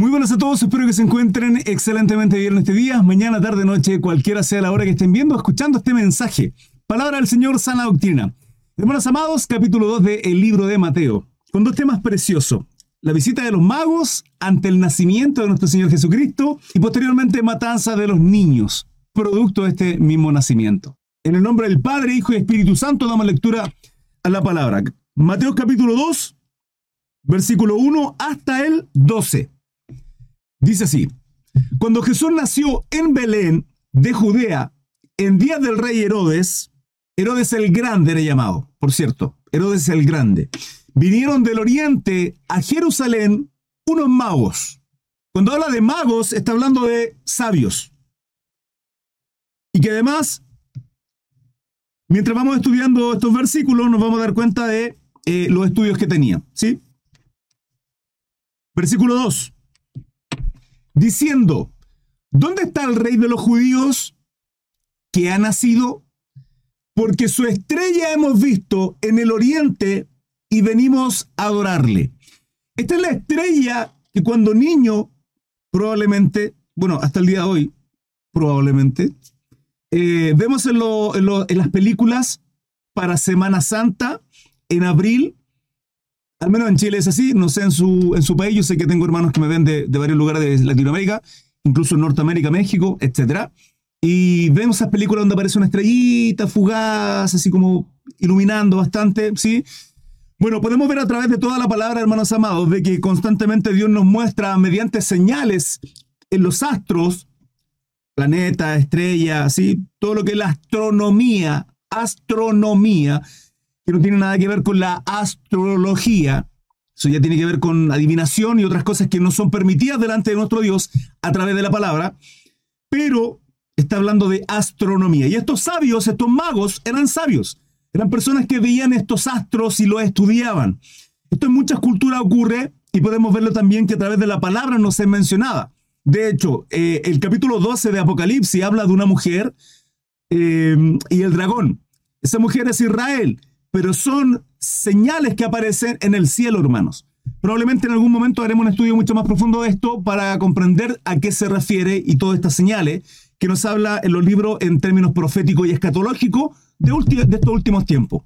Muy buenas a todos, espero que se encuentren excelentemente bien este día, mañana, tarde, noche, cualquiera sea la hora que estén viendo, escuchando este mensaje. Palabra del Señor, sana doctrina. Hermanos amados, capítulo 2 del libro de Mateo, con dos temas preciosos. La visita de los magos ante el nacimiento de nuestro Señor Jesucristo y posteriormente matanza de los niños, producto de este mismo nacimiento. En el nombre del Padre, Hijo y Espíritu Santo damos lectura a la palabra. Mateo capítulo 2, versículo 1 hasta el 12. Dice así, cuando Jesús nació en Belén de Judea, en día del rey Herodes, Herodes el Grande era llamado, por cierto, Herodes el Grande, vinieron del oriente a Jerusalén unos magos. Cuando habla de magos, está hablando de sabios. Y que además, mientras vamos estudiando estos versículos, nos vamos a dar cuenta de eh, los estudios que tenía. ¿sí? Versículo 2 diciendo, ¿dónde está el rey de los judíos que ha nacido? Porque su estrella hemos visto en el oriente y venimos a adorarle. Esta es la estrella que cuando niño, probablemente, bueno, hasta el día de hoy, probablemente, eh, vemos en, en las películas para Semana Santa, en abril, al menos en Chile es así, no sé en su, en su país, yo sé que tengo hermanos que me ven de, varios lugares de Latinoamérica, incluso en Norteamérica, México, etc. Y vemos esas películas donde aparece una estrellita fugaz, así como iluminando bastante, ¿sí? Bueno, podemos ver a través de toda la palabra, hermanos amados, de que constantemente Dios nos muestra mediante señales en los astros, planeta, estrella, ¿sí? Todo lo que es la astronomía, astronomía, no tiene nada que ver con la astrología. Eso ya tiene que ver con adivinación y otras cosas que no son permitidas delante de nuestro Dios a través de la palabra. Pero está hablando de astronomía. Y estos sabios, estos magos, eran sabios. Eran personas que veían estos astros y los estudiaban. Esto en muchas culturas ocurre y podemos verlo también que a través de la palabra no se mencionaba. De hecho, eh, el capítulo 12 de Apocalipsis habla de una mujer eh, y el dragón. Esa mujer es Israel pero son señales que aparecen en el cielo, hermanos. Probablemente en algún momento haremos un estudio mucho más profundo de esto para comprender a qué se refiere y todas estas señales que nos habla en los libros en términos proféticos y escatológicos de, estos últimos tiempos.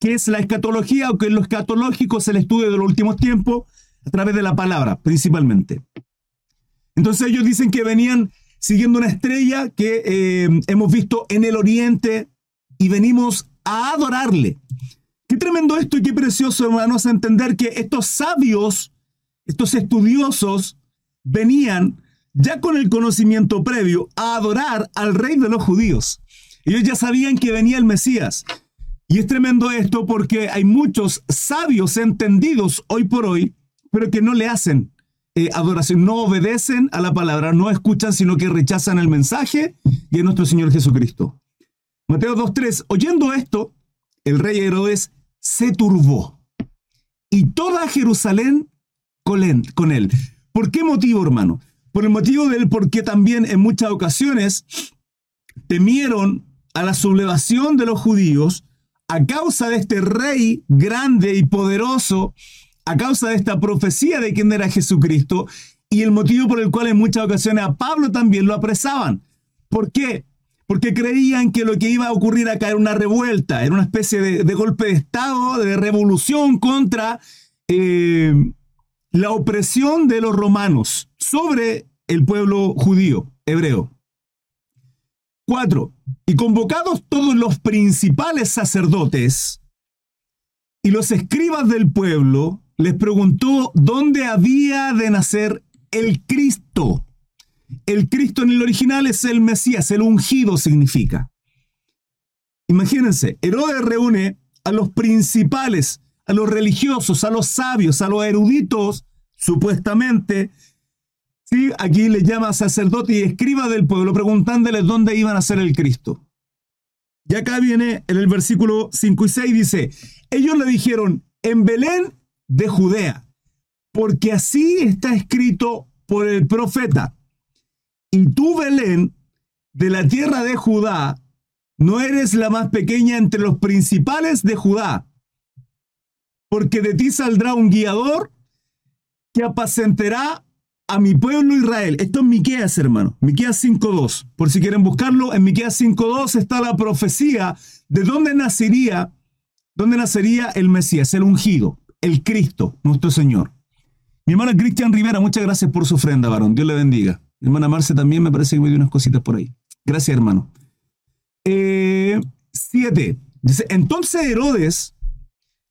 ¿Qué es la escatología o qué es lo escatológico? Es el estudio de los últimos tiempos a través de la palabra, principalmente. Entonces ellos dicen que venían siguiendo una estrella que eh, hemos visto en el oriente y venimos a adorarle. Qué tremendo esto y qué precioso, hermanos, entender que estos sabios, estos estudiosos, venían ya con el conocimiento previo a adorar al rey de los judíos. Ellos ya sabían que venía el Mesías. Y es tremendo esto porque hay muchos sabios entendidos hoy por hoy, pero que no le hacen eh, adoración, no obedecen a la palabra, no escuchan, sino que rechazan el mensaje de nuestro Señor Jesucristo. Mateo 2.3, oyendo esto, el rey Herodes se turbó y toda Jerusalén con él. ¿Por qué motivo, hermano? Por el motivo del porque también en muchas ocasiones temieron a la sublevación de los judíos a causa de este rey grande y poderoso, a causa de esta profecía de quién era Jesucristo, y el motivo por el cual en muchas ocasiones a Pablo también lo apresaban. ¿Por qué? Porque creían que lo que iba a ocurrir acá era una revuelta, era una especie de, golpe de Estado, de revolución contra eh, la opresión de los romanos sobre el pueblo judío, hebreo. Cuatro, y convocados todos los principales sacerdotes y los escribas del pueblo, les preguntó dónde había de nacer el Cristo. El Cristo en el original es el Mesías, el ungido significa. Imagínense, Herodes reúne a los principales, a los religiosos, a los sabios, a los eruditos, supuestamente. ¿sí? Aquí le llama sacerdote y escriba del pueblo, preguntándoles dónde iban a ser el Cristo. Y acá viene en el versículo 5 y 6, dice, ellos le dijeron, en Belén de Judea, porque así está escrito por el profeta. Y tú, Belén, de la tierra de Judá, no eres la más pequeña entre los principales de Judá, porque de ti saldrá un guiador que apacentará a mi pueblo Israel. Esto es Miqueas, hermano. Miqueas 5.2. Por si quieren buscarlo, en Miqueas 5.2 está la profecía de dónde nacería, dónde nacería el Mesías, el ungido, el Cristo, nuestro Señor. Mi hermana Cristian Rivera, muchas gracias por su ofrenda, varón. Dios le bendiga. Hermana Marce también me parece que me dio unas cositas por ahí. Gracias, hermano. Eh, siete. Entonces Herodes,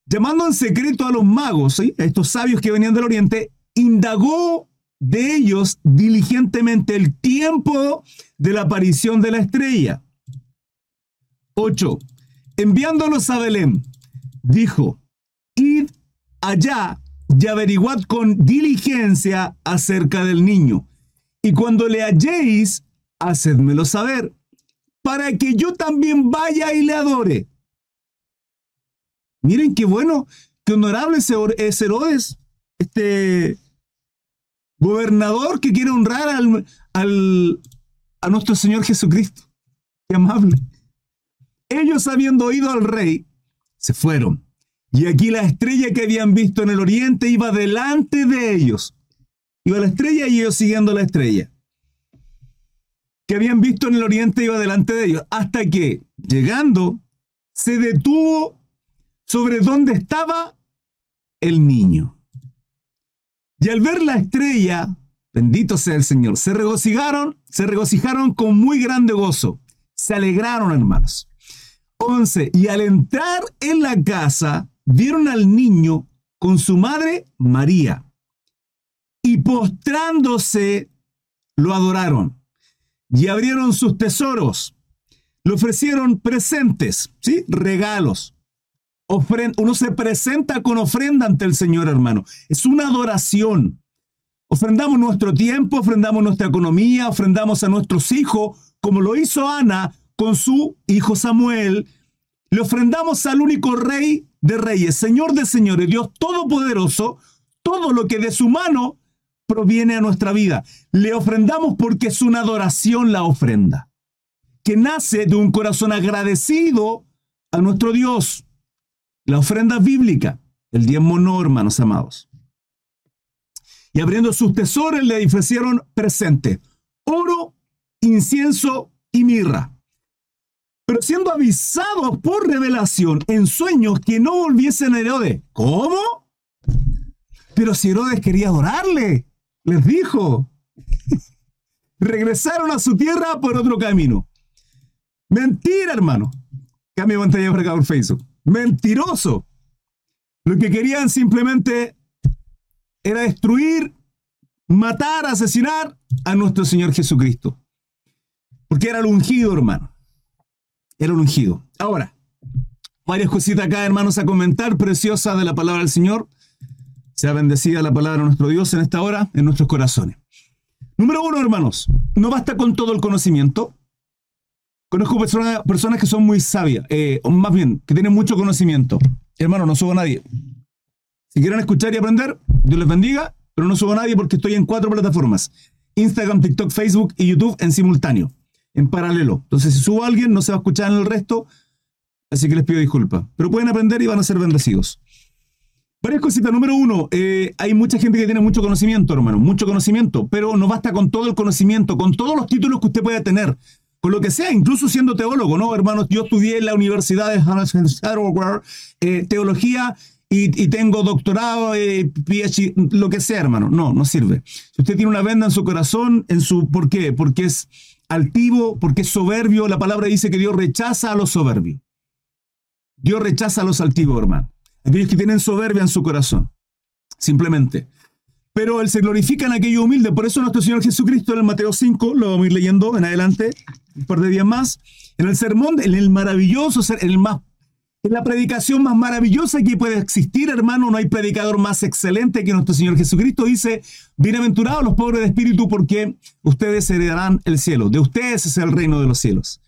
llamando en secreto a los magos, a estos sabios que venían del oriente, indagó de ellos diligentemente el tiempo de la aparición de la estrella. 8. Enviándolos a Belén, dijo, id allá y averiguad con diligencia acerca del niño. Y cuando le halléis, hacedmelo saber, para que yo también vaya y le adore. Miren qué bueno, qué honorable es Herodes, este gobernador que quiere honrar al, a nuestro Señor Jesucristo. Qué amable. Ellos habiendo oído al rey, se fueron. Y aquí la estrella que habían visto en el oriente iba delante de ellos. Iba la estrella y ellos siguiendo la estrella. Que habían visto en el oriente iba delante de ellos. Hasta que, llegando, se detuvo sobre donde estaba el niño. Y al ver la estrella, bendito sea el Señor, se regocijaron, se regocijaron con muy grande gozo. Se alegraron, hermanos. 11. Y al entrar en la casa, vieron al niño con su madre María. Postrándose, lo adoraron. Y abrieron sus tesoros. Le ofrecieron presentes, ¿sí? Regalos. uno se presenta con ofrenda ante el Señor, hermano. Es una adoración. Ofrendamos nuestro tiempo, ofrendamos nuestra economía, ofrendamos a nuestros hijos, como lo hizo Ana con su hijo Samuel. Le ofrendamos al único rey de reyes, Señor de señores, Dios todopoderoso, todo lo que de su mano proviene a nuestra vida. Le ofrendamos porque es una adoración la ofrenda, que nace de un corazón agradecido a nuestro Dios. La ofrenda bíblica, el diezmo no, hermanos amados. Y abriendo sus tesoros le ofrecieron presente, oro, incienso y mirra pero siendo avisados por revelación en sueños que no volviesen a Herodes. ¿Cómo? Pero si Herodes quería adorarle, les dijo. Regresaron a su tierra por otro camino. Mentira, hermano. Cambio pantalla por acá por Facebook. Mentiroso. Lo que querían simplemente era destruir, matar, asesinar a nuestro Señor Jesucristo. Porque era el ungido, hermano era un ungido. Ahora, varias cositas acá, hermanos, a comentar, preciosa de la palabra del Señor. Sea bendecida la palabra de nuestro Dios en esta hora, en nuestros corazones. Número uno, hermanos, no basta con todo el conocimiento. Conozco personas, que son muy sabias, eh, o más bien, que tienen mucho conocimiento. Hermano, no subo a nadie. Si quieren escuchar y aprender, Dios les bendiga, pero no subo a nadie porque estoy en cuatro plataformas. Instagram, TikTok, Facebook y YouTube en simultáneo en paralelo. Entonces, si subo a alguien, no se va a escuchar en el resto, así que les pido disculpas. Pero pueden aprender y van a ser bendecidos. Varias cositas. Número uno, eh, hay mucha gente que tiene mucho conocimiento, hermano, mucho conocimiento, pero no basta con todo el conocimiento, con todos los títulos que usted pueda tener, con lo que sea, incluso siendo teólogo, ¿no, hermanos? Yo estudié en la Universidad de Harvard eh, teología y, tengo doctorado, eh, PhD, lo que sea, hermano. No, no sirve. Si usted tiene una venda en su corazón, en su, ¿por qué? Porque es altivo, porque es soberbio. La palabra dice que Dios rechaza a los soberbios. Dios rechaza a los altivos, hermano. Aquellos que tienen soberbia en su corazón. Simplemente. Pero Él se glorifica en aquello humilde. Por eso nuestro Señor Jesucristo en el Mateo 5, lo vamos a ir leyendo en adelante, un par de días más, en el sermón, en el maravilloso, en el más es la predicación más maravillosa que puede existir, hermano. No hay predicador más excelente que nuestro Señor Jesucristo. Dice, bienaventurados los pobres de espíritu porque ustedes heredarán el cielo. De ustedes es el reino de los cielos.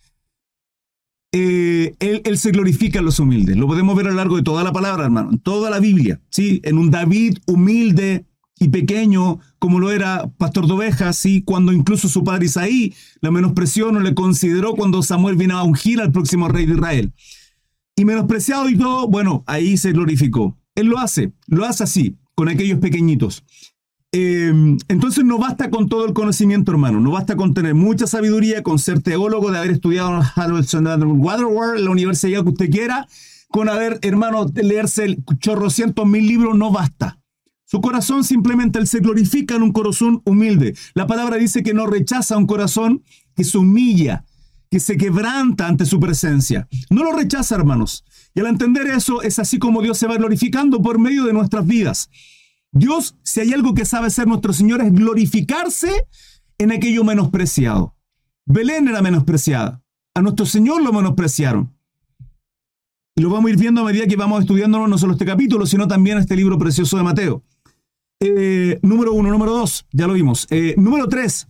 Eh, él, se glorifica en los humildes. Lo podemos ver a lo largo de toda la palabra, hermano. Toda la Biblia. ¿sí? En un David humilde y pequeño, como lo era pastor de ovejas, ¿sí? cuando incluso su padre Isaí lo menospreció, no le consideró cuando Samuel vino a ungir al próximo rey de Israel y menospreciado y todo, bueno, ahí se glorificó. Él lo hace, lo hace así, con aquellos pequeñitos. Em, entonces no basta con todo el conocimiento, hermano. No basta con tener mucha sabiduría, con ser teólogo, de haber estudiado en Waterworld, la universidad que usted quiera, con haber, hermano, leerse el chorrocientos mil libros, no basta. Su corazón simplemente él se glorifica en un corazón humilde. La palabra dice que no rechaza un corazón que se humilla, que se quebranta ante su presencia. No lo rechaza, hermanos. Y al entender eso, es así como Dios se va glorificando por medio de nuestras vidas. Dios, si hay algo que sabe ser nuestro Señor, es glorificarse en aquello menospreciado. Belén era menospreciada. A nuestro Señor lo menospreciaron. Y lo vamos a ir viendo a medida que vamos estudiando no solo este capítulo, sino también este libro precioso de Mateo. Eh, número uno, número dos, ya lo vimos. Eh, número tres,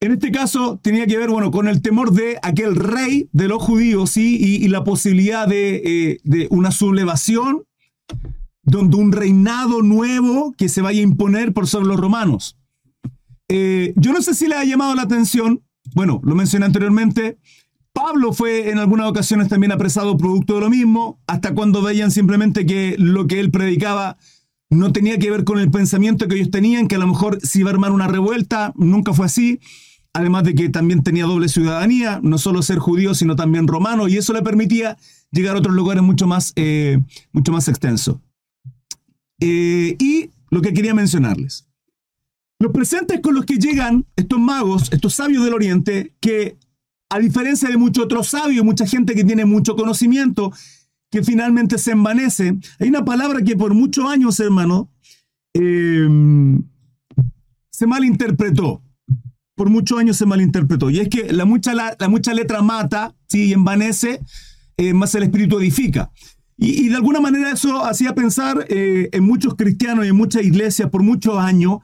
en este caso tenía que ver, bueno, con el temor de aquel rey de los judíos, ¿sí? y, la posibilidad de, eh, de, una sublevación donde un reinado nuevo que se vaya a imponer por sobre los romanos. Eh, yo no sé si le ha llamado la atención, bueno, lo mencioné anteriormente, Pablo fue en algunas ocasiones también apresado producto de lo mismo, hasta cuando veían simplemente que lo que él predicaba no tenía que ver con el pensamiento que ellos tenían, que a lo mejor se iba a armar una revuelta, nunca fue así, además de que también tenía doble ciudadanía, no solo ser judío, sino también romano, y eso le permitía llegar a otros lugares mucho más, eh, mucho más extensos. Eh, y lo que quería mencionarles. Los presentes con los que llegan estos magos, estos sabios del Oriente, que a diferencia de muchos otros sabios, mucha gente que tiene mucho conocimiento, que finalmente se envanece, hay una palabra que por muchos años, hermano, em, se malinterpretó. Por muchos años se malinterpretó. Y es que la mucha, la, mucha letra mata, y envanece, eh, más el espíritu edifica. Y, de alguna manera eso hacía pensar eh, en muchos cristianos y en muchas iglesias por muchos años,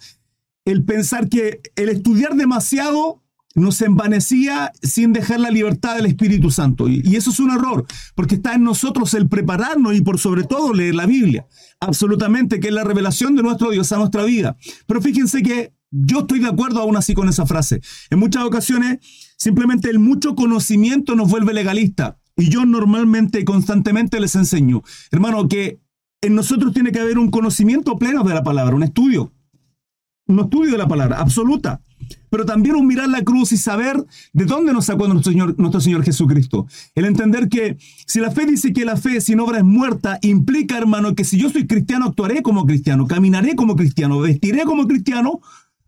el pensar que el estudiar demasiado nos envanecía sin dejar la libertad del Espíritu Santo. Y, y, eso es un error, porque está en nosotros el prepararnos y por sobre todo leer la Biblia. Absolutamente, que es la revelación de nuestro Dios a nuestra vida. Pero fíjense que yo estoy de acuerdo aún así con esa frase. En muchas ocasiones, simplemente el mucho conocimiento nos vuelve legalista. Y yo normalmente constantemente les enseño, hermano, que en nosotros tiene que haber un conocimiento pleno de la palabra, un estudio. Un estudio de la palabra, absoluta. Pero también un mirar la cruz y saber de dónde nos sacó nuestro Señor, nuestro Señor Jesucristo. El entender que si la fe dice que la fe sin obra es muerta, implica, hermano, que si yo soy cristiano, actuaré como cristiano, caminaré como cristiano, vestiré como cristiano,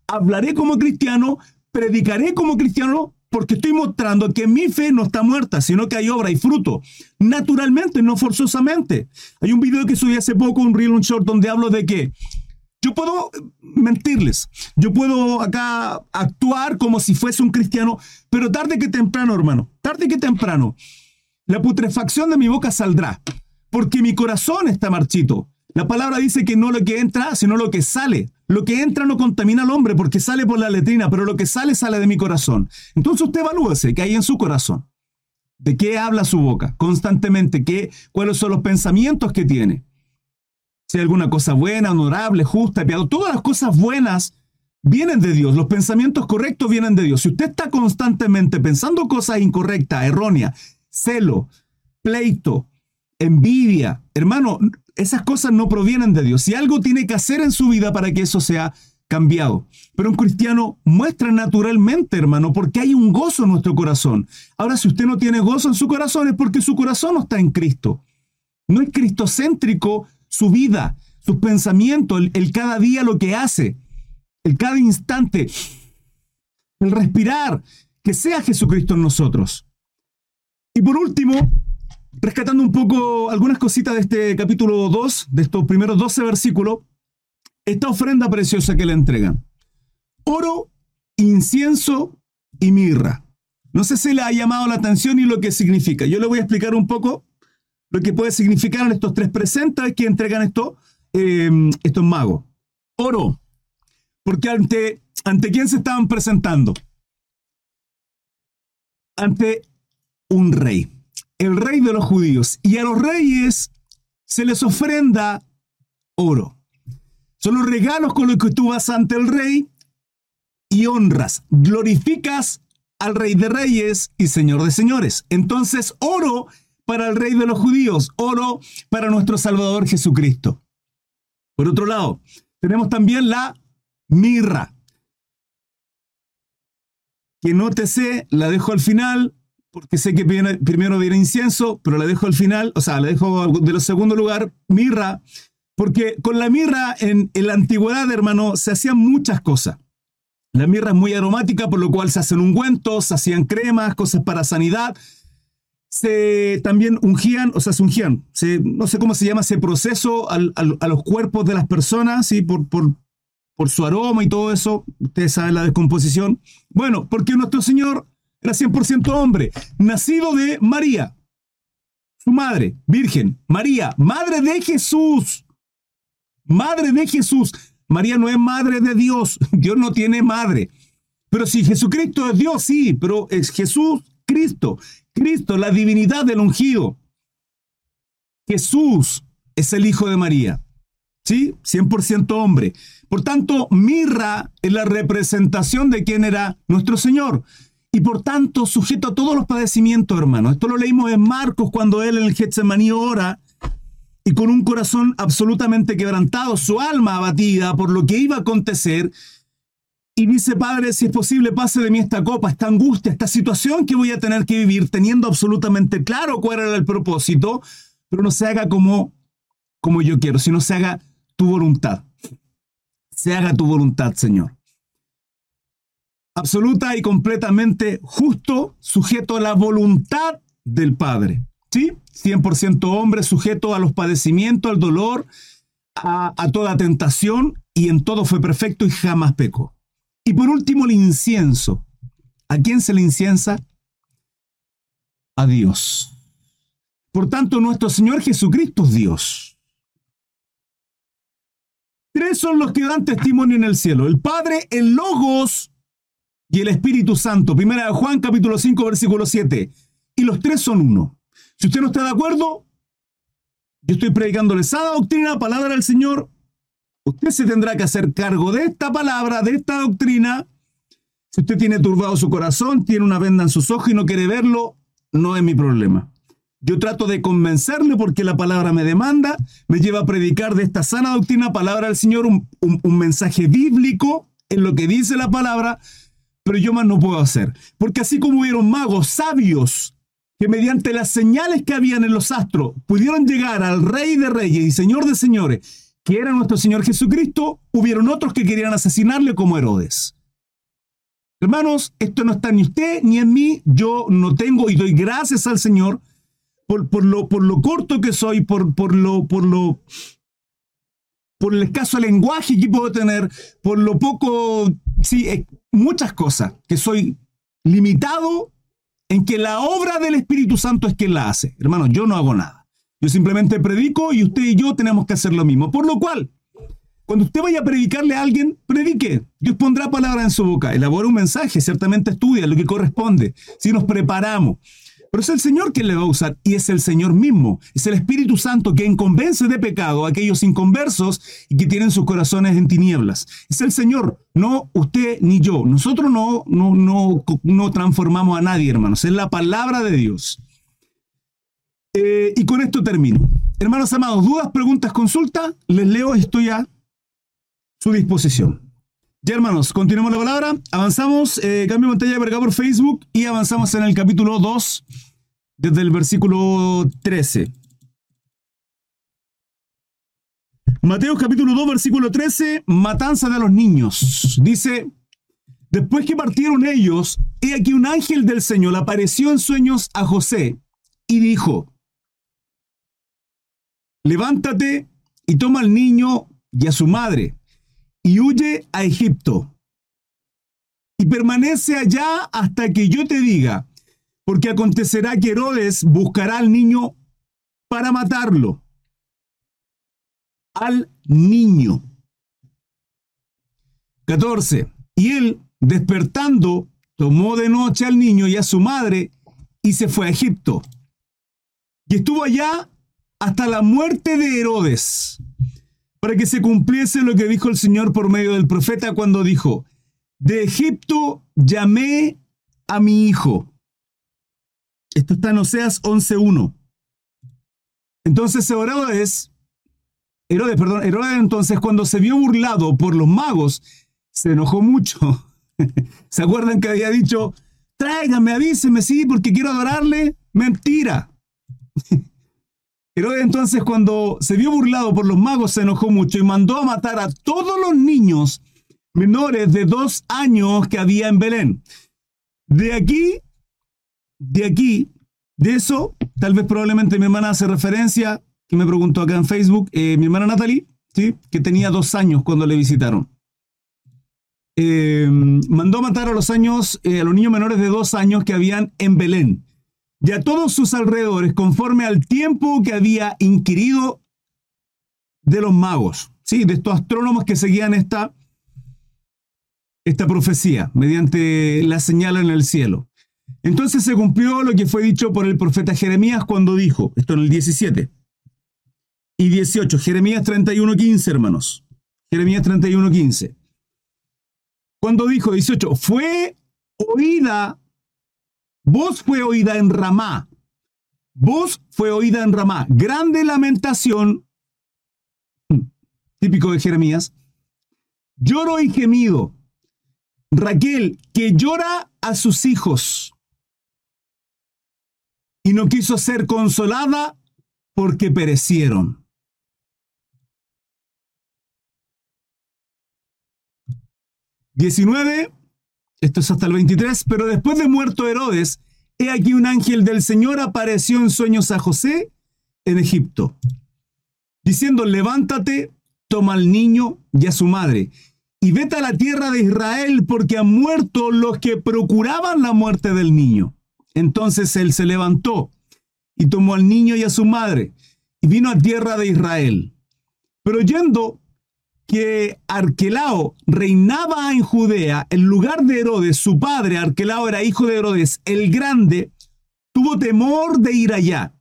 hablaré como cristiano, predicaré como cristiano, porque estoy mostrando que mi fe no está muerta, sino que hay obra y fruto. Naturalmente, no forzosamente. Hay un video que subí hace poco, un reel, un short, donde hablo de que yo puedo mentirles, yo puedo acá actuar como si fuese un cristiano, pero tarde que temprano, hermano, tarde que temprano, la putrefacción de mi boca saldrá, porque mi corazón está marchito. La palabra dice que no lo que entra, sino lo que sale. Lo que entra no contamina al hombre porque sale por la letrina, pero lo que sale sale de mi corazón. Entonces usted evalúese qué hay en su corazón. ¿De qué habla su boca constantemente? ¿Qué, ¿Cuáles son los pensamientos que tiene? Si hay alguna cosa buena, honorable, justa, piadosa. Todas las cosas buenas vienen de Dios. Los pensamientos correctos vienen de Dios. Si usted está constantemente pensando cosas incorrectas, erróneas, celo, pleito, envidia, hermano, esas cosas no provienen de Dios. Si algo tiene que hacer en su vida para que eso sea cambiado. Pero un cristiano muestra naturalmente, hermano, porque hay un gozo en nuestro corazón. Ahora, si usted no tiene gozo en su corazón, es porque su corazón no está en Cristo. No es cristocéntrico su vida, sus pensamientos, el, el cada día lo que hace, el cada instante, el respirar, que sea Jesucristo en nosotros. Y por último, rescatando un poco algunas cositas de este capítulo 2, de estos primeros 12 versículos, esta ofrenda preciosa que le entregan. Oro, incienso y mirra. No sé si le ha llamado la atención y lo que significa. Yo le voy a explicar un poco lo que puede significar estos tres presentes que entregan esto, eh, estos magos. Oro, porque ante, ante quién se estaban presentando? Ante un rey el rey de los judíos. Y a los reyes se les ofrenda oro. Son los regalos con los que tú vas ante el rey y honras, glorificas al rey de reyes y señor de señores. Entonces, oro para el rey de los judíos, oro para nuestro Salvador Jesucristo. Por otro lado, tenemos también la mirra. Que no te sé, la dejo al final, porque sé que primero viene incienso, pero la dejo al final, o sea, la dejo de lo segundo lugar, mirra, porque con la mirra en, en la antigüedad, hermano, se hacían muchas cosas. La mirra es muy aromática, por lo cual se hacen ungüentos, se hacían cremas, cosas para sanidad. Se también ungían, o sea, se ungían, no sé cómo se llama ese proceso a los cuerpos de las personas, ¿sí? por, por, por su aroma y todo eso. Ustedes saben la descomposición. Bueno, porque nuestro Señor era 100% hombre, nacido de María, su madre, virgen, María, madre de Jesús. Madre de Jesús. María no es madre de Dios. Dios no tiene madre. Pero si Jesucristo es Dios, sí, pero es Jesús, Cristo. Cristo, la divinidad del ungido. Jesús es el Hijo de María. ¿Sí? 100% hombre. Por tanto, mirra es la representación de quién era nuestro Señor. Y por tanto, sujeto a todos los padecimientos, hermano. Esto lo leímos en Marcos cuando él en el Getsemaní ora y con un corazón absolutamente quebrantado, su alma abatida por lo que iba a acontecer, y dice, Padre, si es posible, pase de mí esta copa, esta angustia, esta situación que voy a tener que vivir, teniendo absolutamente claro cuál era el propósito, pero no se haga como, como yo quiero, sino se haga tu voluntad. Se haga tu voluntad, Señor. Absoluta y completamente justo, sujeto a la voluntad del Padre. ¿Sí? 100% hombre, sujeto a los padecimientos, al dolor, a, toda tentación, y en todo fue perfecto y jamás pecó. Y por último, el incienso. ¿A quién se le inciensa? A Dios. Por tanto, nuestro Señor Jesucristo es Dios. Tres son los que dan testimonio en el cielo. El Padre, el Logos y el Espíritu Santo. Primera de Juan capítulo 5 versículo 7. Y los tres son uno. Si usted no está de acuerdo, yo estoy predicándole esa doctrina, palabra del Señor. Usted se tendrá que hacer cargo de esta palabra, de esta doctrina. Si usted tiene turbado su corazón, tiene una venda en sus ojos y no quiere verlo, no es mi problema. Yo trato de convencerle porque la palabra me demanda, me lleva a predicar de esta sana doctrina, palabra del Señor, un, un mensaje bíblico en lo que dice la palabra, pero yo más no puedo hacer. Porque así como hubieron magos sabios que mediante las señales que habían en los astros pudieron llegar al Rey de Reyes y Señor de Señores, que era nuestro Señor Jesucristo, hubieron otros que querían asesinarle como Herodes. Hermanos, esto no está ni usted ni en mí. Yo no tengo y doy gracias al Señor por, por, lo, por lo, corto que soy, por, por, lo, por, lo, por el escaso lenguaje que puedo tener, por lo poco, sí, eh, muchas cosas, que soy limitado en que la obra del Espíritu Santo es quien la hace. Hermano, yo no hago nada. Yo simplemente predico y usted y yo tenemos que hacer lo mismo. Por lo cual, cuando usted vaya a predicarle a alguien, predique. Dios pondrá palabra en su boca. Elabora un mensaje, ciertamente estudia lo que corresponde. Si nos preparamos. Pero es el Señor quien le va a usar y es el Señor mismo. Es el Espíritu Santo quien convence de pecado a aquellos inconversos y que tienen sus corazones en tinieblas. Es el Señor, no usted ni yo. Nosotros no, no, no, no transformamos a nadie, hermanos. Es la palabra de Dios. Eh, y con esto termino. Hermanos amados, dudas, preguntas, consultas, les leo, estoy a su disposición. Ya hermanos, continuamos la palabra, avanzamos, eh, cambio pantalla de por Facebook y avanzamos en el capítulo 2 desde el versículo 13. Mateo capítulo 2 versículo 13, matanza de los niños. Dice, después que partieron ellos, he aquí un ángel del Señor apareció en sueños a José y dijo, levántate y toma al niño y a su madre y huye a Egipto. Y permanece allá hasta que yo te diga, porque acontecerá que Herodes buscará al niño para matarlo. Al niño. 14. Y él, despertando, tomó de noche al niño y a su madre y se fue a Egipto. Y estuvo allá hasta la muerte de Herodes para que se cumpliese lo que dijo el Señor por medio del profeta cuando dijo, de Egipto llamé a mi hijo. Esto está en Oseas 11.1. Entonces Herodes Herodes, perdón, Herodes entonces cuando se vio burlado por los magos, se enojó mucho. ¿Se acuerdan que había dicho, tráiganme, avísenme, sí, porque quiero adorarle? Mentira. Herodes entonces cuando se vio burlado por los magos se enojó mucho y mandó a matar a todos los niños menores de dos años que había en Belén. De aquí, de aquí, de eso, tal vez probablemente mi hermana hace referencia, que me preguntó acá en Facebook, eh, mi hermana Natalie, ¿sí? que tenía dos años cuando le visitaron. Eh, mandó matar a los años, eh, a los niños menores de dos años que habían en Belén y a todos sus alrededores conforme al tiempo que había inquirido de los magos, ¿sí? de estos astrónomos que seguían esta, esta profecía mediante la señal en el cielo. Entonces se cumplió lo que fue dicho por el profeta Jeremías cuando dijo, esto en el 17 y 18, Jeremías 31.15, hermanos. Jeremías 31.15. Cuando dijo 18, fue oída, voz fue oída en Ramá, voz fue oída en Ramá, grande lamentación, típico de Jeremías, lloro y gemido, Raquel, que llora a sus hijos y no quiso ser consolada porque perecieron. 19, esto es hasta el 23, pero después de muerto Herodes, he aquí un ángel del Señor apareció en sueños a José en Egipto, diciendo, levántate, toma al niño y a su madre, y vete a la tierra de Israel, porque han muerto los que procuraban la muerte del niño. Entonces él se levantó y tomó al niño y a su madre, y vino a tierra de Israel. Pero yendo que Arquelao reinaba en Judea en lugar de Herodes, su padre, Arquelao era hijo de Herodes, el grande, tuvo temor de ir allá,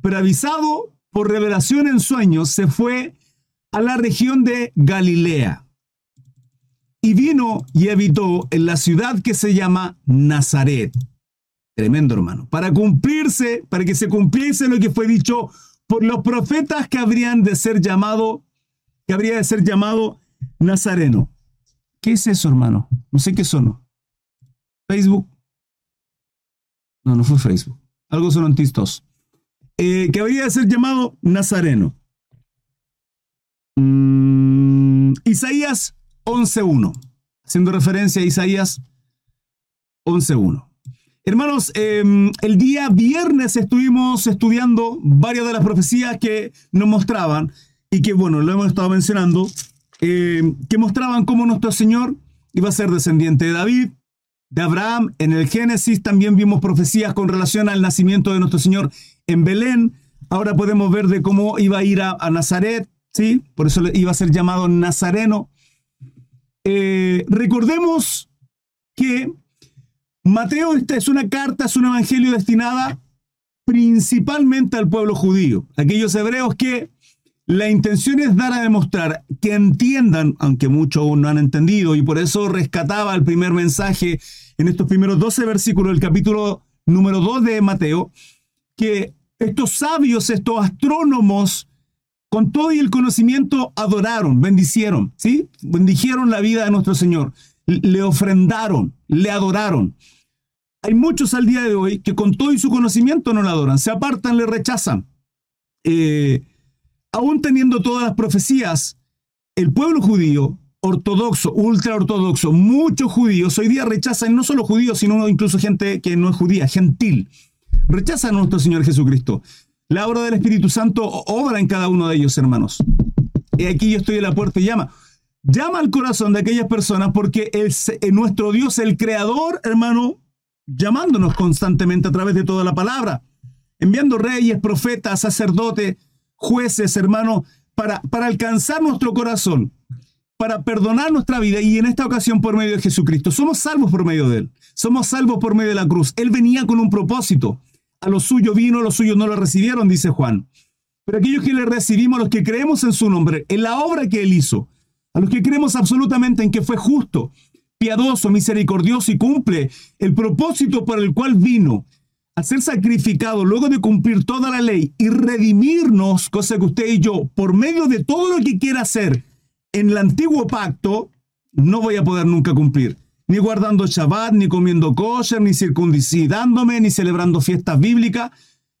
pero avisado por revelación en sueños, se fue a la región de Galilea y vino y habitó en la ciudad que se llama Nazaret. Tremendo hermano. Para cumplirse, para que se cumpliese lo que fue dicho por los profetas que habrían de ser llamados que habría de ser llamado Nazareno. ¿Qué es eso, hermano? No sé qué sonó. Facebook. No, no fue Facebook. Algo sonó en Tistos. Eh, que habría de ser llamado Nazareno. Mm, Isaías 11.1. Haciendo referencia a Isaías 11.1. Hermanos, em, el día viernes estuvimos estudiando varias de las profecías que nos mostraban y que, bueno, lo hemos estado mencionando, eh, que mostraban cómo nuestro Señor iba a ser descendiente de David, de Abraham. En el Génesis también vimos profecías con relación al nacimiento de nuestro Señor en Belén. Ahora podemos ver de cómo iba a ir a, Nazaret, ¿sí? Por eso iba a ser llamado Nazareno. Eh, recordemos que Mateo esta es una carta, es un evangelio destinada principalmente al pueblo judío, aquellos hebreos que la intención es dar a demostrar que entiendan, aunque muchos aún no han entendido, y por eso rescataba el primer mensaje en estos primeros 12 versículos del capítulo número 2 de Mateo, que estos sabios, estos astrónomos, con todo y el conocimiento, adoraron, bendicieron, ¿sí? Bendijeron la vida de nuestro Señor, le ofrendaron, le adoraron. Hay muchos al día de hoy que con todo y su conocimiento no le adoran, se apartan, le rechazan. Eh, aún teniendo todas las profecías, el pueblo judío, ortodoxo, ultra ortodoxo, muchos judíos hoy día rechazan, no solo judíos, sino incluso gente que no es judía, gentil, rechazan a nuestro Señor Jesucristo. La obra del Espíritu Santo obra en cada uno de ellos, hermanos. Y aquí yo estoy en la puerta y llama. Llama al corazón de aquellas personas porque el, nuestro Dios, el Creador, hermano, llamándonos constantemente a través de toda la palabra, enviando reyes, profetas, sacerdotes, jueces, hermano, para, para alcanzar nuestro corazón, para perdonar nuestra vida y en esta ocasión por medio de Jesucristo. Somos salvos por medio de Él. Somos salvos por medio de la cruz. Él venía con un propósito. A los suyos vino, a los suyos no lo recibieron, dice Juan. Pero aquellos que le recibimos, los que creemos en su nombre, en la obra que Él hizo, a los que creemos absolutamente en que fue justo, piadoso, misericordioso y cumple el propósito por el cual vino, al ser sacrificado luego de cumplir toda la ley y redimirnos, cosa que usted y yo, por medio de todo lo que quiera hacer en el antiguo pacto, no voy a poder nunca cumplir. Ni guardando Shabbat, ni comiendo kosher, ni circuncidándome, ni celebrando fiestas bíblicas.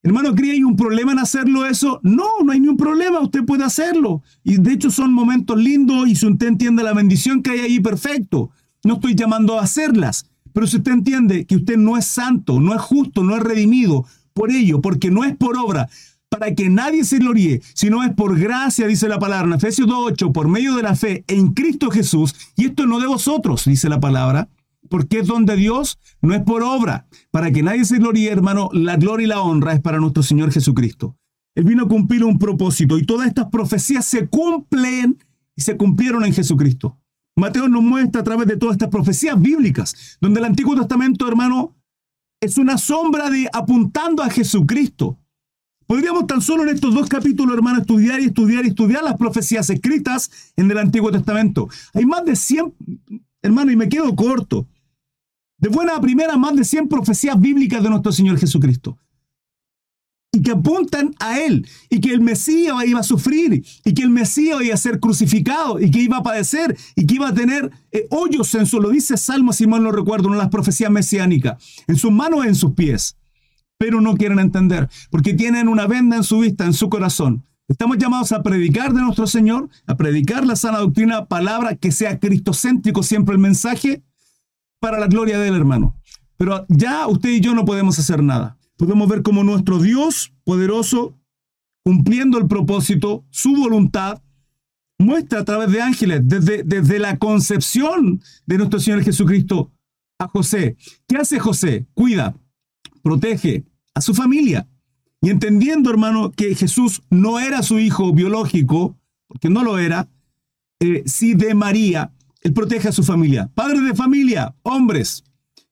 Hermano, ¿cree hay un problema en hacerlo eso? No, no hay ningún problema, usted puede hacerlo. Y de hecho son momentos lindos y si usted entiende la bendición que hay ahí, perfecto. No estoy llamando a hacerlas. Pero si usted entiende que usted no es santo, no es justo, no es redimido por ello, porque no es por obra, para que nadie se gloríe, sino es por gracia, dice la palabra en Efesios 2.8, por medio de la fe en Cristo Jesús, y esto no de vosotros, dice la palabra, porque es don de Dios, no es por obra, para que nadie se gloríe, hermano, la gloria y la honra es para nuestro Señor Jesucristo. Él vino a cumplir un propósito y todas estas profecías se cumplen y se cumplieron en Jesucristo. Mateo nos muestra a través de todas estas profecías bíblicas, donde el Antiguo Testamento, hermano, es una sombra de apuntando a Jesucristo. Podríamos tan solo en estos dos capítulos, hermano, estudiar y estudiar y estudiar las profecías escritas en el Antiguo Testamento. Hay más de 100, hermano, y me quedo corto. De buena a primera, más de 100 profecías bíblicas de nuestro Señor Jesucristo y que apuntan a Él, y que el Mesías iba a sufrir, y que el Mesías iba a ser crucificado, y que iba a padecer, y que iba a tener eh, hoyos en su, lo dice Salmo, si mal no recuerdo, una de las profecías mesiánicas, en sus manos en sus pies. Pero no quieren entender, porque tienen una venda en su vista, en su corazón. Estamos llamados a predicar de nuestro Señor, a predicar la sana doctrina, palabra que sea cristocéntrico siempre el mensaje, para la gloria del hermano. Pero ya usted y yo no podemos hacer nada podemos ver cómo nuestro Dios poderoso, cumpliendo el propósito, su voluntad, muestra a través de ángeles, desde, desde la concepción de nuestro Señor Jesucristo a José. ¿Qué hace José? Cuida, protege a su familia. Y entendiendo, hermano, que Jesús no era su hijo biológico, porque no lo era, eh, sí de María, él protege a su familia. Padres de familia, hombres,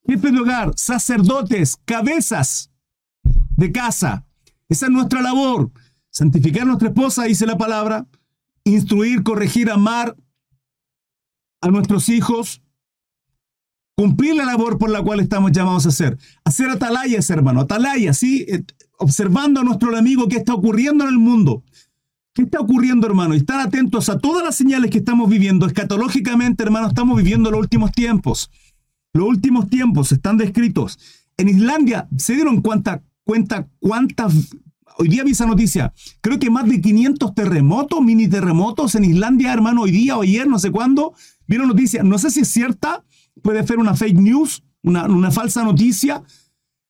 jefes de hogar, sacerdotes, cabezas de casa. Esa es nuestra labor. Santificar a nuestra esposa, dice la palabra, instruir, corregir, amar a nuestros hijos, cumplir la labor por la cual estamos llamados a hacer. Hacer atalayas, hermano, atalayas, ¿sí? Observando a nuestro amigo qué está ocurriendo en el mundo. ¿Qué está ocurriendo, hermano? Estar atentos a todas las señales que estamos viviendo. Escatológicamente, hermano, estamos viviendo los últimos tiempos. Los últimos tiempos están descritos. En Islandia se dieron cuenta cuenta cuántas... Hoy día vi esa noticia. Creo que más de 500 terremotos, mini terremotos en Islandia, hermano, hoy día o ayer, no sé cuándo. Vieron noticia. No sé si es cierta. Puede ser una fake news, una, una falsa noticia.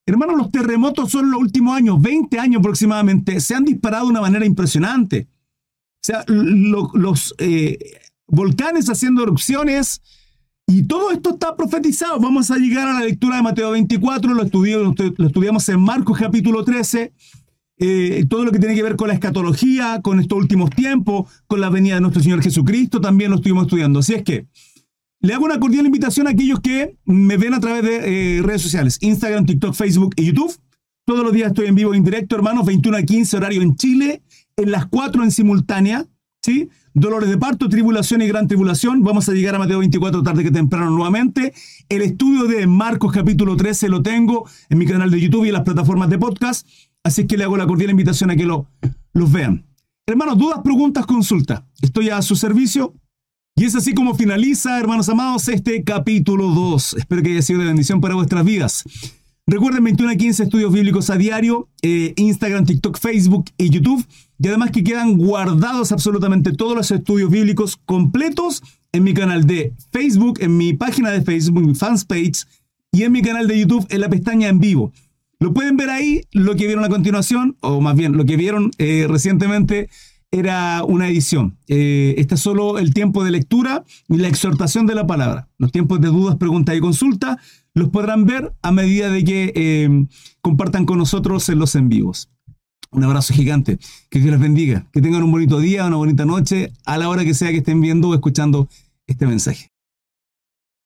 Hermano, los terremotos son los últimos años, 20 años aproximadamente, se han disparado de una manera impresionante. O sea, los eh, volcanes haciendo erupciones, y todo esto está profetizado. Vamos a llegar a la lectura de Mateo 24, lo, lo estudiamos en Marcos capítulo 13. Eh, todo lo que tiene que ver con la escatología, con estos últimos tiempos, con la venida de nuestro Señor Jesucristo, también lo estuvimos estudiando. Así es que le hago una cordial invitación a aquellos que me ven a través de eh, redes sociales, Instagram, TikTok, Facebook y YouTube. Todos los días estoy en vivo en directo, hermanos, 21 a 15 horario en Chile, en las 4 en simultánea, ¿sí? dolores de parto, tribulación y gran tribulación. Vamos a llegar a Mateo 24 tarde que temprano nuevamente. El estudio de Marcos capítulo 13 lo tengo en mi canal de YouTube y en las plataformas de podcast. Así que le hago la cordial invitación a que lo, los vean. Hermanos, dudas, preguntas, consultas. Estoy a su servicio. Y es así como finaliza, hermanos amados, este capítulo 2. Espero que haya sido de bendición para vuestras vidas. Recuerden 21 a 15 estudios bíblicos a diario, eh, Instagram, TikTok, Facebook y YouTube. Y además que quedan guardados absolutamente todos los estudios bíblicos completos en mi canal de Facebook, en mi página de Facebook, mi fans page y en mi canal de YouTube en la pestaña en vivo. Lo pueden ver ahí, lo que vieron a continuación, o más bien lo que vieron eh, recientemente era una edición. Eh, este es solo el tiempo de lectura y la exhortación de la palabra. Los tiempos de dudas, preguntas y consulta los podrán ver a medida de que eh, compartan con nosotros en los en vivos. Un abrazo gigante. Que Dios les bendiga. Que tengan un bonito día, una bonita noche, a la hora que sea que estén viendo o escuchando este mensaje.